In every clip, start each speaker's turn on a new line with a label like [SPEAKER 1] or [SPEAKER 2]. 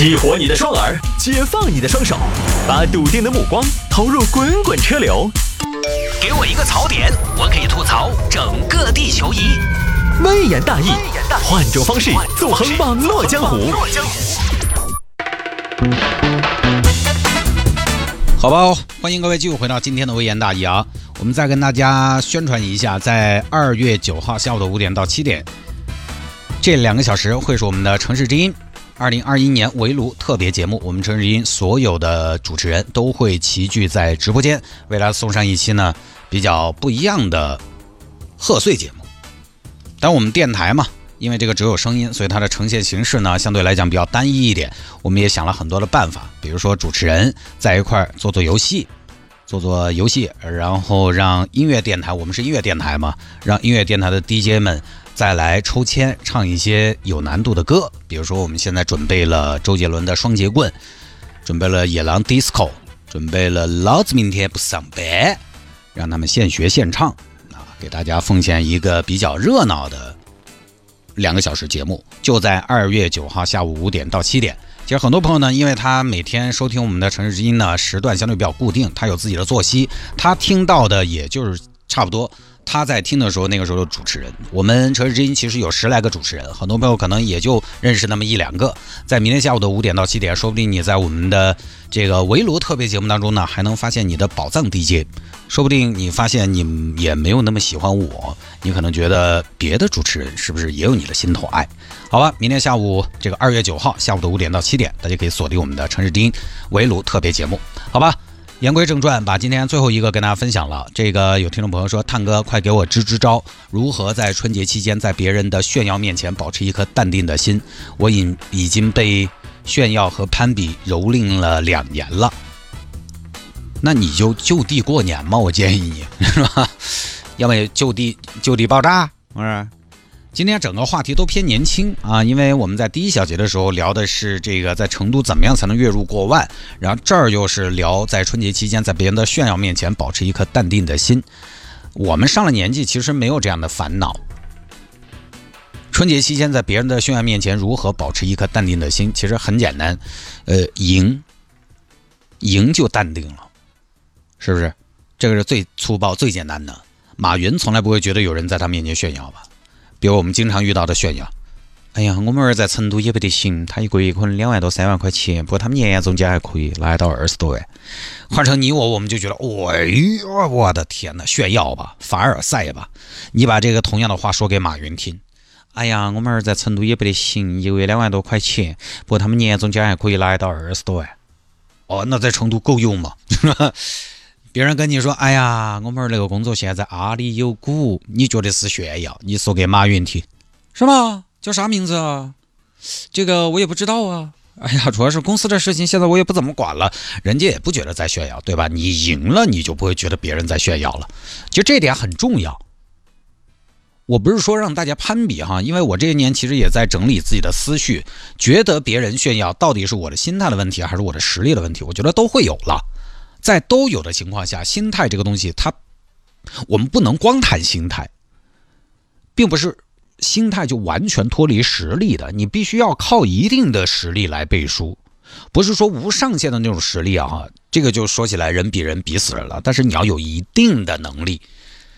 [SPEAKER 1] 激活你的双耳，解放你的双手，把笃定的目光投入滚滚车流。给我一个槽点，我可以吐槽整个地球仪。微言大义，换种方式纵横网络江湖。
[SPEAKER 2] 好吧，欢迎各位继续回到今天的微言大义啊！我们再跟大家宣传一下，在二月九号下午的五点到七点，这两个小时会是我们的城市之音二零二一年围炉特别节目。我们城市之音所有的主持人都会齐聚在直播间，为大家送上一期呢比较不一样的贺岁节目。但我们电台嘛。因为这个只有声音，所以它的呈现形式呢相对来讲比较单一一点。我们也想了很多的办法，比如说主持人在一块儿做做游戏，做做游戏，然后让音乐电台，我们是音乐电台嘛，让音乐电台的 DJ 们再来抽签唱一些有难度的歌。比如说我们现在准备了周杰伦的《双截棍》，准备了《野狼 DISCO》，准备了《老子明天不上班》，让他们现学现唱啊，给大家奉献一个比较热闹的。两个小时节目就在二月九号下午五点到七点。其实很多朋友呢，因为他每天收听我们的城市之音呢时段相对比较固定，他有自己的作息，他听到的也就是差不多。他在听的时候，那个时候的主持人，我们城市之音其实有十来个主持人，很多朋友可能也就认识那么一两个。在明天下午的五点到七点，说不定你在我们的这个围炉特别节目当中呢，还能发现你的宝藏 DJ。说不定你发现你也没有那么喜欢我，你可能觉得别的主持人是不是也有你的心头爱？好吧，明天下午这个二月九号下午的五点到七点，大家可以锁定我们的城市之音围炉特别节目，好吧。言归正传，把今天最后一个跟大家分享了。这个有听众朋友说：“探哥，快给我支支招，如何在春节期间在别人的炫耀面前保持一颗淡定的心？我已已经被炫耀和攀比蹂躏了两年了。那你就就地过年嘛，我建议你是吧？要么就地就地爆炸，不是？”今天整个话题都偏年轻啊，因为我们在第一小节的时候聊的是这个在成都怎么样才能月入过万，然后这儿又是聊在春节期间在别人的炫耀面前保持一颗淡定的心。我们上了年纪，其实没有这样的烦恼。春节期间在别人的炫耀面前如何保持一颗淡定的心，其实很简单，呃，赢，赢就淡定了，是不是？这个是最粗暴、最简单的。马云从来不会觉得有人在他面前炫耀吧？比如我们经常遇到的炫耀，哎呀，我们儿在成都也不得行，他一个月可能两万多、三万块钱，不过他们年终奖还可以拿到二十多万。换成你我，我们就觉得，哎呀，我的天哪，炫耀吧，凡尔赛吧。你把这个同样的话说给马云听，哎呀，我们儿在成都也不得行，一个月两万多块钱，不过他们年终奖还可以拿到二十多万。哦，那在成都够用吗？别人跟你说：“哎呀，我们那个工作现在阿里有股，你觉得是炫耀？你说给马云听，是吗？叫啥名字啊？这个我也不知道啊。哎呀，主要是公司的事情，现在我也不怎么管了。人家也不觉得在炫耀，对吧？你赢了，你就不会觉得别人在炫耀了。就这点很重要。我不是说让大家攀比哈，因为我这些年其实也在整理自己的思绪，觉得别人炫耀到底是我的心态的问题，还是我的实力的问题？我觉得都会有了。”在都有的情况下，心态这个东西，它我们不能光谈心态，并不是心态就完全脱离实力的。你必须要靠一定的实力来背书，不是说无上限的那种实力啊！这个就说起来人比人比死人了。但是你要有一定的能力。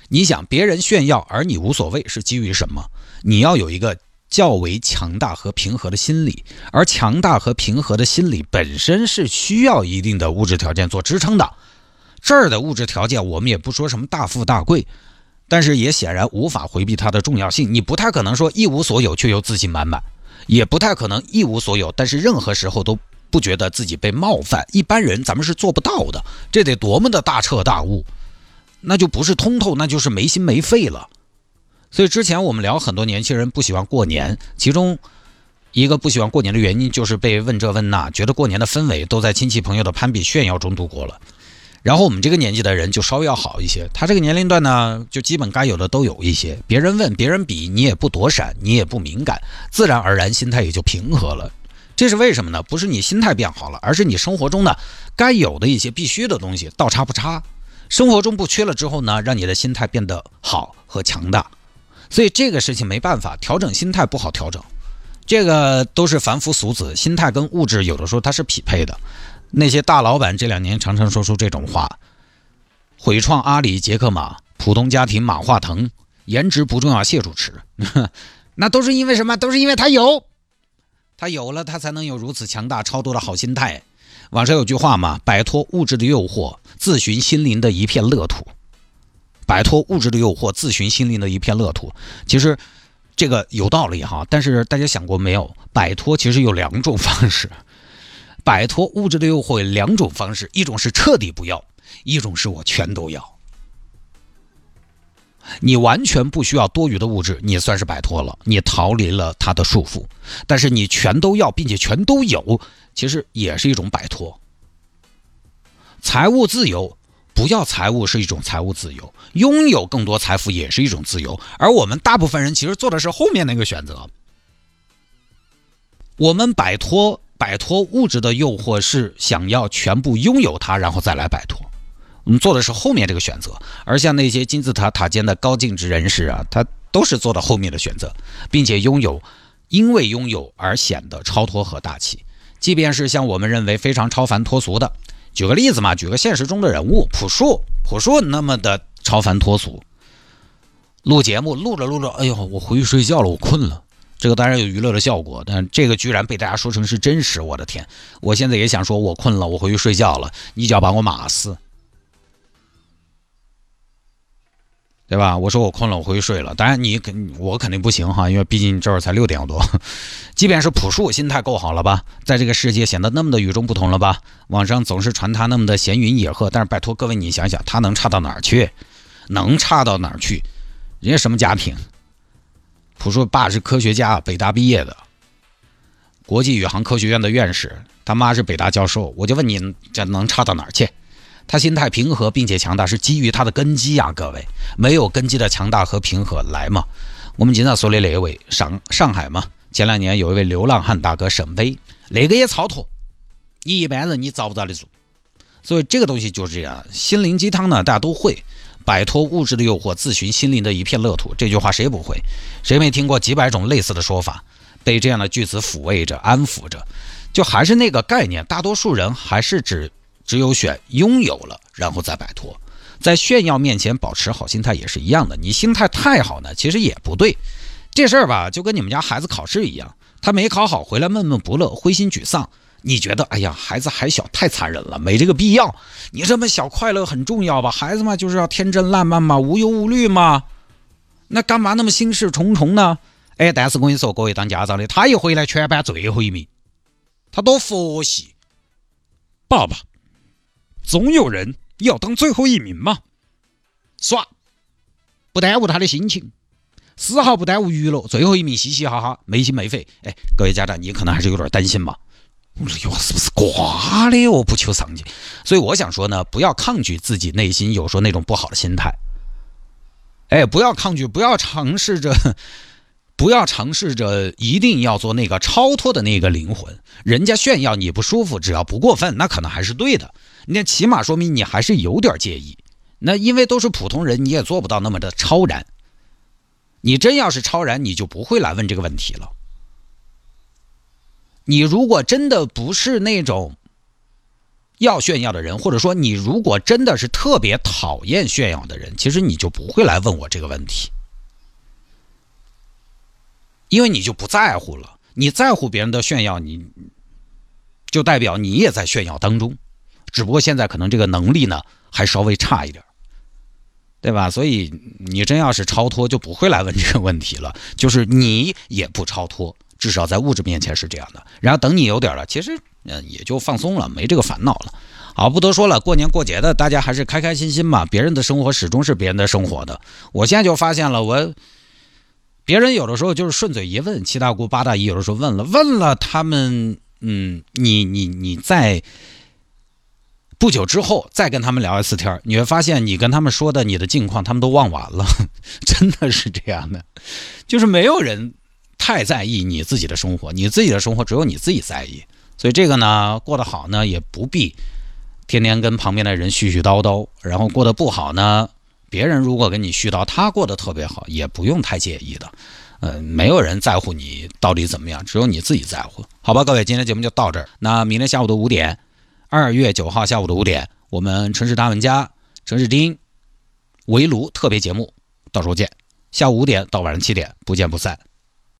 [SPEAKER 2] 你想别人炫耀而你无所谓，是基于什么？你要有一个。较为强大和平和的心理，而强大和平和的心理本身是需要一定的物质条件做支撑的。这儿的物质条件，我们也不说什么大富大贵，但是也显然无法回避它的重要性。你不太可能说一无所有却又自信满满，也不太可能一无所有，但是任何时候都不觉得自己被冒犯。一般人咱们是做不到的，这得多么的大彻大悟，那就不是通透，那就是没心没肺了。所以之前我们聊很多年轻人不喜欢过年，其中一个不喜欢过年的原因就是被问这问那，觉得过年的氛围都在亲戚朋友的攀比炫耀中度过了。然后我们这个年纪的人就稍微要好一些，他这个年龄段呢，就基本该有的都有一些。别人问，别人比，你也不躲闪，你也不敏感，自然而然心态也就平和了。这是为什么呢？不是你心态变好了，而是你生活中的该有的一些必须的东西倒插不插，生活中不缺了之后呢，让你的心态变得好和强大。所以这个事情没办法调整心态不好调整，这个都是凡夫俗子，心态跟物质有的时候它是匹配的。那些大老板这两年常常说出这种话：毁创阿里杰克马，普通家庭马化腾，颜值不重要，谢主持。那都是因为什么？都是因为他有，他有了，他才能有如此强大超多的好心态。网上有句话嘛：摆脱物质的诱惑，自寻心灵的一片乐土。摆脱物质的诱惑，自寻心灵的一片乐土。其实。这个有道理哈，但是大家想过没有？摆脱其实有两种方式，摆脱物质的诱惑有两种方式，一种是彻底不要，一种是我全都要。你完全不需要多余的物质，你算是摆脱了，你逃离了他的束缚。但是你全都要，并且全都有，其实也是一种摆脱。财务自由。不要财务是一种财务自由，拥有更多财富也是一种自由。而我们大部分人其实做的是后面那个选择。我们摆脱摆脱物质的诱惑，是想要全部拥有它，然后再来摆脱。我们做的是后面这个选择。而像那些金字塔塔尖的高净值人士啊，他都是做的后面的选择，并且拥有，因为拥有而显得超脱和大气。即便是像我们认为非常超凡脱俗的。举个例子嘛，举个现实中的人物，朴树，朴树那么的超凡脱俗，录节目录着录着，哎呦，我回去睡觉了，我困了。这个当然有娱乐的效果，但这个居然被大家说成是真实，我的天！我现在也想说，我困了，我回去睡觉了，你就要把我骂死。对吧？我说我困了，我回去睡了。当然你肯，我肯定不行哈，因为毕竟这会儿才六点多。即便是朴树，心态够好了吧，在这个世界显得那么的与众不同了吧？网上总是传他那么的闲云野鹤，但是拜托各位，你想想，他能差到哪儿去？能差到哪儿去？人家什么家庭？朴树爸是科学家，北大毕业的，国际宇航科学院的院士，他妈是北大教授。我就问你，这能差到哪儿去？他心态平和并且强大，是基于他的根基呀，各位，没有根基的强大和平和来嘛？我们经常说的那位上上海嘛，前两年有一位流浪汉大哥沈威，那个也超脱，你一般人你遭不遭得住？所以这个东西就是这样，心灵鸡汤呢，大家都会，摆脱物质的诱惑，自寻心灵的一片乐土。这句话谁不会？谁没听过几百种类似的说法？被这样的句子抚慰着、安抚着，就还是那个概念，大多数人还是指。只有选拥有了，然后再摆脱，在炫耀面前保持好心态也是一样的。你心态太好呢，其实也不对。这事儿吧，就跟你们家孩子考试一样，他没考好回来闷闷不乐、灰心沮丧，你觉得哎呀，孩子还小，太残忍了，没这个必要。你这么小快乐很重要吧？孩子嘛，就是要天真烂漫嘛，无忧无虑嘛。那干嘛那么心事重重呢？哎，但是我跟你说，各位当家长的，他一回来全班最后一名，他多佛系，爸爸。总有人要当最后一名嘛，耍，不耽误他的心情，丝毫不耽误娱乐。最后一名嘻嘻哈哈，没心没肺。哎，各位家长，你可能还是有点担心吧？我说哟，是不是挂的我？不求上进。所以我想说呢，不要抗拒自己内心有时候那种不好的心态。哎，不要抗拒，不要尝试着。不要尝试着一定要做那个超脱的那个灵魂，人家炫耀你不舒服，只要不过分，那可能还是对的。那起码说明你还是有点介意。那因为都是普通人，你也做不到那么的超然。你真要是超然，你就不会来问这个问题了。你如果真的不是那种要炫耀的人，或者说你如果真的是特别讨厌炫耀的人，其实你就不会来问我这个问题。因为你就不在乎了，你在乎别人的炫耀，你就代表你也在炫耀当中，只不过现在可能这个能力呢还稍微差一点，对吧？所以你真要是超脱，就不会来问这个问题了。就是你也不超脱，至少在物质面前是这样的。然后等你有点了，其实嗯也就放松了，没这个烦恼了。好，不多说了，过年过节的，大家还是开开心心嘛。别人的生活始终是别人的生活的。我现在就发现了，我。别人有的时候就是顺嘴一问，七大姑八大姨有的时候问了问了，他们嗯，你你你在不久之后再跟他们聊一次天你会发现你跟他们说的你的近况，他们都忘完了，真的是这样的，就是没有人太在意你自己的生活，你自己的生活只有你自己在意，所以这个呢，过得好呢，也不必天天跟旁边的人絮絮叨叨，然后过得不好呢。别人如果跟你絮叨，他过得特别好，也不用太介意的，嗯，没有人在乎你到底怎么样，只有你自己在乎。好吧，各位，今天节目就到这儿。那明天下午的五点，二月九号下午的五点，我们城市大玩家城市丁围炉特别节目，到时候见。下午五点到晚上七点，不见不散。